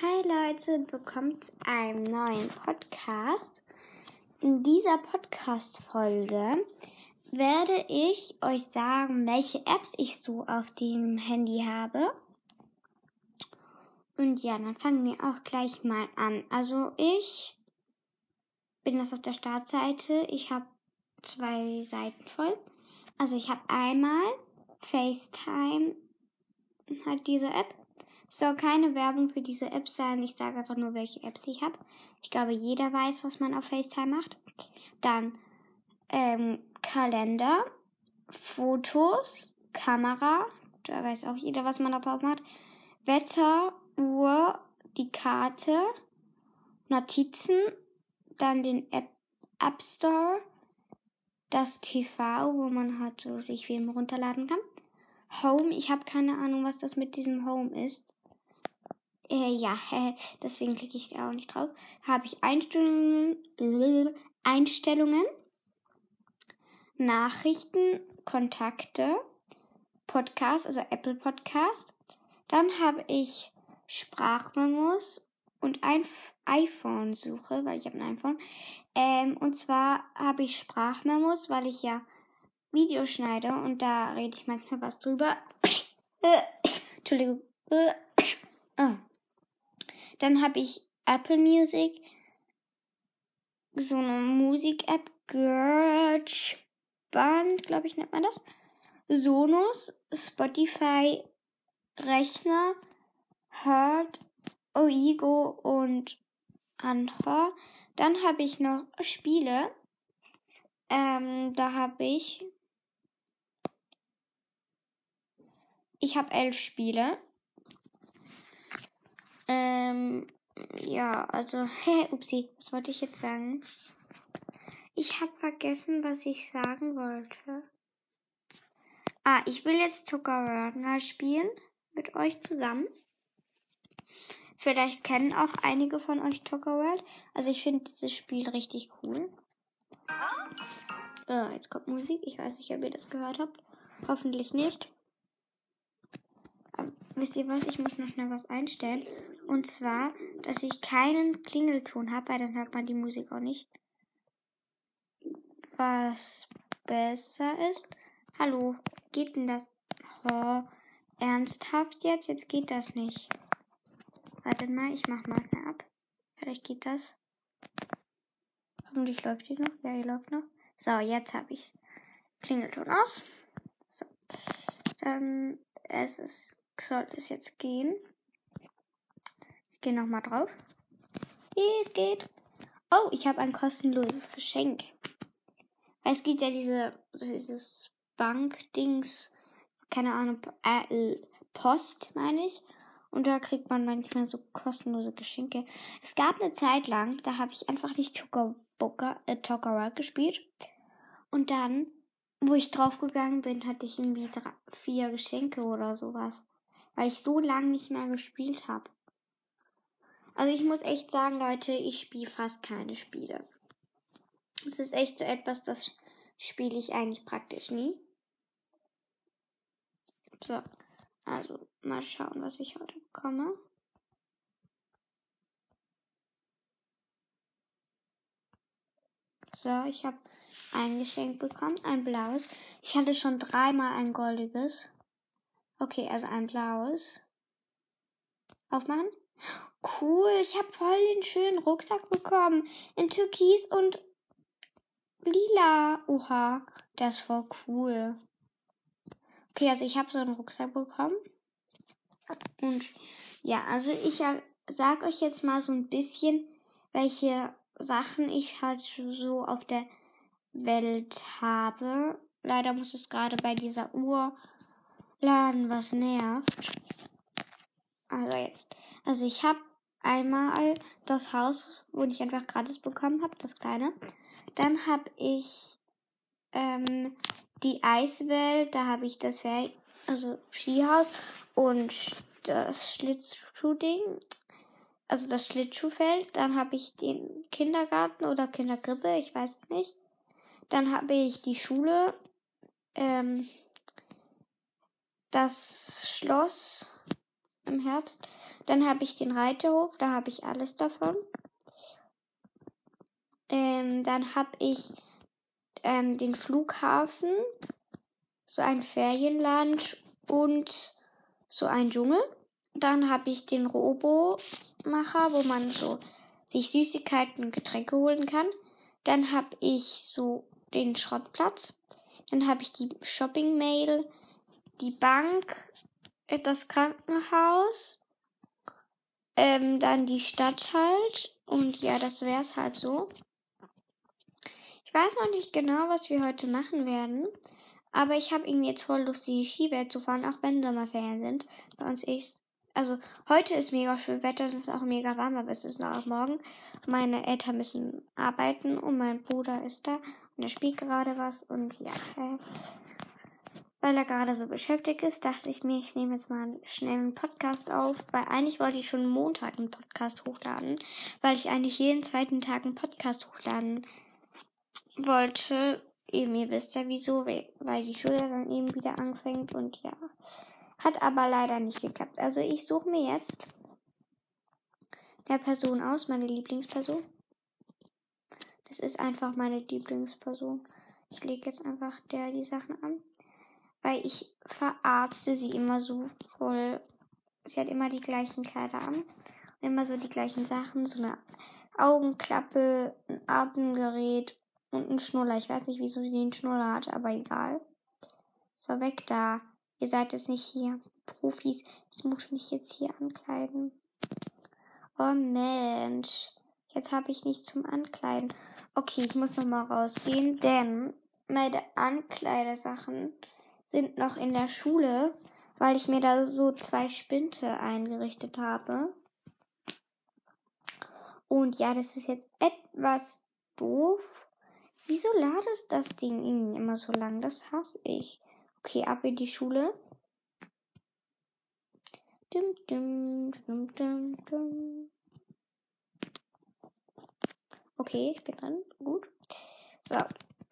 Hi Leute, willkommen zu einem neuen Podcast. In dieser Podcast-Folge werde ich euch sagen, welche Apps ich so auf dem Handy habe. Und ja, dann fangen wir auch gleich mal an. Also ich bin das auf der Startseite. Ich habe zwei Seiten voll. Also ich habe einmal FaceTime hat diese App. Soll keine Werbung für diese App sein. Ich sage einfach nur, welche Apps ich habe. Ich glaube, jeder weiß, was man auf FaceTime macht. Dann ähm, Kalender, Fotos, Kamera. Da weiß auch jeder, was man da drauf macht. Wetter, Uhr, die Karte, Notizen, dann den App, App Store, das TV, wo man halt so sich Filme runterladen kann. Home, ich habe keine Ahnung, was das mit diesem Home ist. Äh, ja, äh, deswegen klicke ich da auch nicht drauf. Habe ich Einstellungen, äh, Einstellungen, Nachrichten, Kontakte, Podcast, also Apple Podcast. Dann habe ich Sprachmemos und ein iPhone-Suche, weil ich habe ein iPhone. Ähm, und zwar habe ich Sprachmemos, weil ich ja Videos schneide und da rede ich manchmal was drüber. Entschuldigung. Oh. Dann habe ich Apple Music, so eine Musik-App, Band, glaube ich, nennt man das. Sonos, Spotify, Rechner, Heart, Oigo und Anhor. Dann habe ich noch Spiele. Ähm, da habe ich. Ich habe elf Spiele. Ähm, ja, also, hä, upsie, was wollte ich jetzt sagen? Ich habe vergessen, was ich sagen wollte. Ah, ich will jetzt Zuckerwörter spielen mit euch zusammen. Vielleicht kennen auch einige von euch World. Also ich finde dieses Spiel richtig cool. Oh, jetzt kommt Musik. Ich weiß nicht, ob ihr das gehört habt. Hoffentlich nicht. Wisst ihr was? Ich muss noch schnell was einstellen. Und zwar, dass ich keinen Klingelton habe, weil dann hört man die Musik auch nicht. Was besser ist. Hallo, geht denn das? Oh, ernsthaft jetzt? Jetzt geht das nicht. Wartet mal, ich mach mal eine ab. Vielleicht geht das. Hoffentlich läuft die noch. Ja, die läuft noch. So, jetzt habe ich Klingelton aus. So. Dann es ist, soll es jetzt gehen. Ich gehe nochmal drauf. Es geht. Oh, ich habe ein kostenloses Geschenk. Es gibt ja diese, dieses Bankdings, keine Ahnung, äh, Post, meine ich. Und da kriegt man manchmal so kostenlose Geschenke. Es gab eine Zeit lang, da habe ich einfach nicht Tokaboka, äh, gespielt. Und dann, wo ich draufgegangen bin, hatte ich irgendwie drei, vier Geschenke oder sowas. Weil ich so lange nicht mehr gespielt habe. Also ich muss echt sagen, Leute, ich spiele fast keine Spiele. Es ist echt so etwas, das spiele ich eigentlich praktisch nie. So, also Mal schauen, was ich heute bekomme. So, ich habe ein Geschenk bekommen, ein blaues. Ich hatte schon dreimal ein goldiges. Okay, also ein blaues. Aufmachen. Cool, ich habe voll den schönen Rucksack bekommen. In Türkis und lila. Oha, der ist voll cool. Okay, also ich habe so einen Rucksack bekommen. Und ja, also ich sag euch jetzt mal so ein bisschen, welche Sachen ich halt so auf der Welt habe. Leider muss es gerade bei dieser Uhr laden, was nervt. Also jetzt. Also ich habe einmal das Haus, wo ich einfach gratis bekommen habe, das kleine. Dann habe ich ähm, die Eiswelt, da habe ich das Fer also Skihaus und das Schlittschuhding, also das Schlittschuhfeld. Dann habe ich den Kindergarten oder Kindergrippe, ich weiß es nicht. Dann habe ich die Schule, ähm, das Schloss im Herbst. Dann habe ich den Reiterhof, da habe ich alles davon. Ähm, dann habe ich ähm, den Flughafen, so ein Ferienland und so ein Dschungel. Dann habe ich den Robo-Macher, wo man so sich Süßigkeiten und Getränke holen kann. Dann habe ich so den Schrottplatz. Dann habe ich die Shopping-Mail, die Bank, äh, das Krankenhaus, ähm, dann die Stadt halt. Und ja, das wäre es halt so. Ich weiß noch nicht genau, was wir heute machen werden. Aber ich habe irgendwie jetzt voll Lust, die Skiwelt zu fahren, auch wenn Sommerferien sind. Bei uns ist, also heute ist mega schön Wetter, es ist auch mega warm, aber es ist noch morgen. Meine Eltern müssen arbeiten und mein Bruder ist da und er spielt gerade was und ja, äh, weil er gerade so beschäftigt ist, dachte ich mir, ich nehme jetzt mal schnell einen Podcast auf, weil eigentlich wollte ich schon Montag einen Podcast hochladen, weil ich eigentlich jeden zweiten Tag einen Podcast hochladen wollte. Eben, ihr wisst ja wieso, weil die Schule dann eben wieder anfängt und ja. Hat aber leider nicht geklappt. Also ich suche mir jetzt der Person aus, meine Lieblingsperson. Das ist einfach meine Lieblingsperson. Ich lege jetzt einfach der die Sachen an. Weil ich verarzte sie immer so voll. Sie hat immer die gleichen Kleider an. Und immer so die gleichen Sachen. So eine Augenklappe, ein Atemgerät und ein Schnuller. Ich weiß nicht, wieso sie den Schnuller hat, aber egal. So, weg da. Ihr seid jetzt nicht hier. Profis. Ich muss mich jetzt hier ankleiden. Oh Mensch. Jetzt habe ich nichts zum Ankleiden. Okay, ich muss nochmal rausgehen, denn meine Ankleidesachen sind noch in der Schule, weil ich mir da so zwei Spinte eingerichtet habe. Und ja, das ist jetzt etwas doof. Wieso ladet das Ding irgendwie immer so lang? Das hasse ich. Okay, ab in die Schule. Dum, dum, dum, dum, dum. Okay, ich bin dran. Gut. So,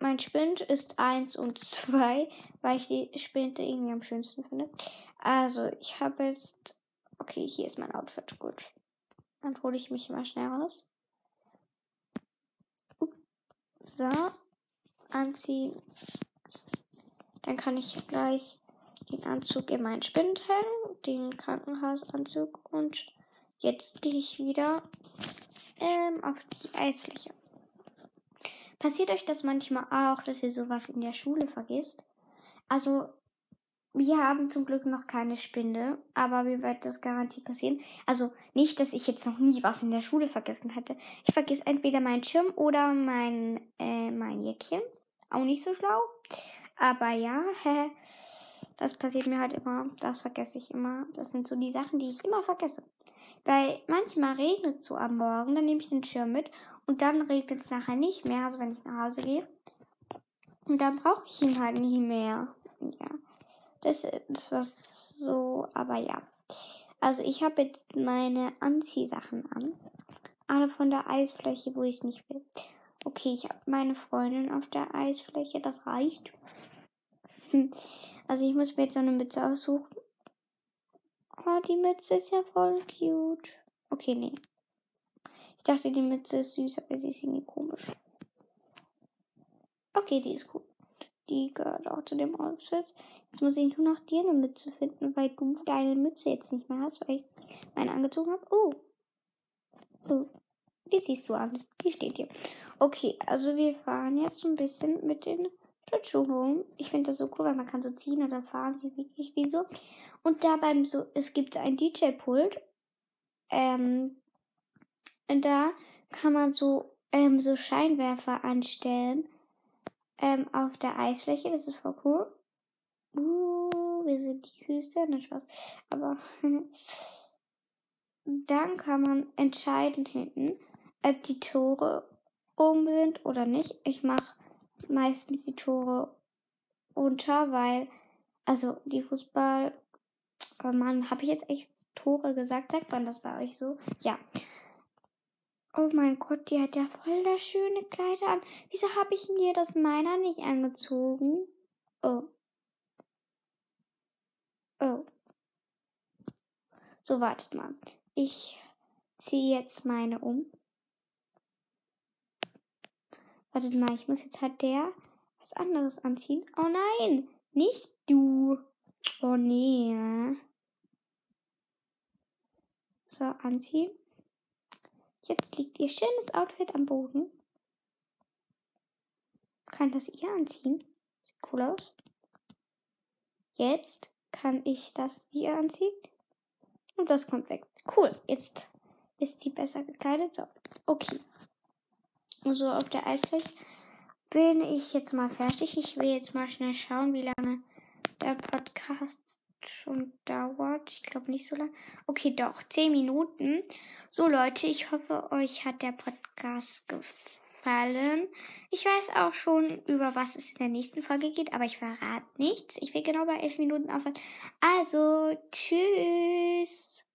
mein Spind ist 1 und 2, weil ich die Spinte irgendwie am schönsten finde. Also, ich habe jetzt. Okay, hier ist mein Outfit. Gut. Dann hole ich mich mal schnell raus. So, anziehen. Dann kann ich gleich den Anzug in meinen Spind hängen, den Krankenhausanzug und jetzt gehe ich wieder ähm, auf die Eisfläche. Passiert euch das manchmal auch, dass ihr sowas in der Schule vergisst? Also, wir haben zum Glück noch keine Spinde, aber mir wird das garantiert passieren. Also nicht, dass ich jetzt noch nie was in der Schule vergessen hätte. Ich vergesse entweder meinen Schirm oder mein, äh, mein Jäckchen. Auch nicht so schlau. Aber ja, das passiert mir halt immer. Das vergesse ich immer. Das sind so die Sachen, die ich immer vergesse. Weil manchmal regnet es so am Morgen, dann nehme ich den Schirm mit und dann regnet es nachher nicht mehr, also wenn ich nach Hause gehe. Und dann brauche ich ihn halt nie mehr. Ja. Das ist was so, aber ja. Also ich habe jetzt meine Anziehsachen an. Alle von der Eisfläche, wo ich nicht will. Okay, ich habe meine Freundin auf der Eisfläche, das reicht. Also ich muss mir jetzt eine Mütze aussuchen. Oh, die Mütze ist ja voll cute. Okay, nee. Ich dachte, die Mütze ist süß, aber sie ist irgendwie komisch. Okay, die ist cool. Die gehört auch zu dem Outfit. Jetzt muss ich nur noch dir eine Mütze finden, weil du deine Mütze jetzt nicht mehr hast, weil ich meine angezogen habe. Oh. Oh. Die ziehst du an. Die steht hier. Okay, also wir fahren jetzt ein bisschen mit den Schlittschuhen. Ich finde das so cool, weil man kann so ziehen oder fahren sie wirklich wie so. Und da beim so, es gibt ein DJ-Pult. Ähm, und da kann man so, ähm, so Scheinwerfer anstellen. Ähm, auf der Eisfläche. Das ist voll cool. Uh, wir sind die Höchste. Nicht Spaß. Aber dann kann man entscheiden hinten, ob die Tore oben sind oder nicht. Ich mache meistens die Tore unter, weil, also die Fußball, oh Mann, habe ich jetzt echt Tore gesagt? Sagt man das bei euch so? Ja. Oh mein Gott, die hat ja voll das schöne Kleid an. Wieso habe ich mir das meiner nicht angezogen? Oh. Oh. So, wartet mal. Ich ziehe jetzt meine um. Wartet mal, ich muss jetzt halt der was anderes anziehen. Oh nein, nicht du. Oh nee. So, anziehen. Jetzt liegt ihr schönes Outfit am Boden. Kann das ihr anziehen? Sieht cool aus. Jetzt kann ich das ihr anziehen. Und das kommt weg. Cool, jetzt ist sie besser gekleidet. So, okay. So, auf der Eisfläche bin ich jetzt mal fertig. Ich will jetzt mal schnell schauen, wie lange der Podcast schon dauert. Ich glaube nicht so lange. Okay, doch, 10 Minuten. So Leute, ich hoffe, euch hat der Podcast gefallen. Ich weiß auch schon, über was es in der nächsten Folge geht, aber ich verrate nichts. Ich will genau bei 11 Minuten aufhören. Also, tschüss.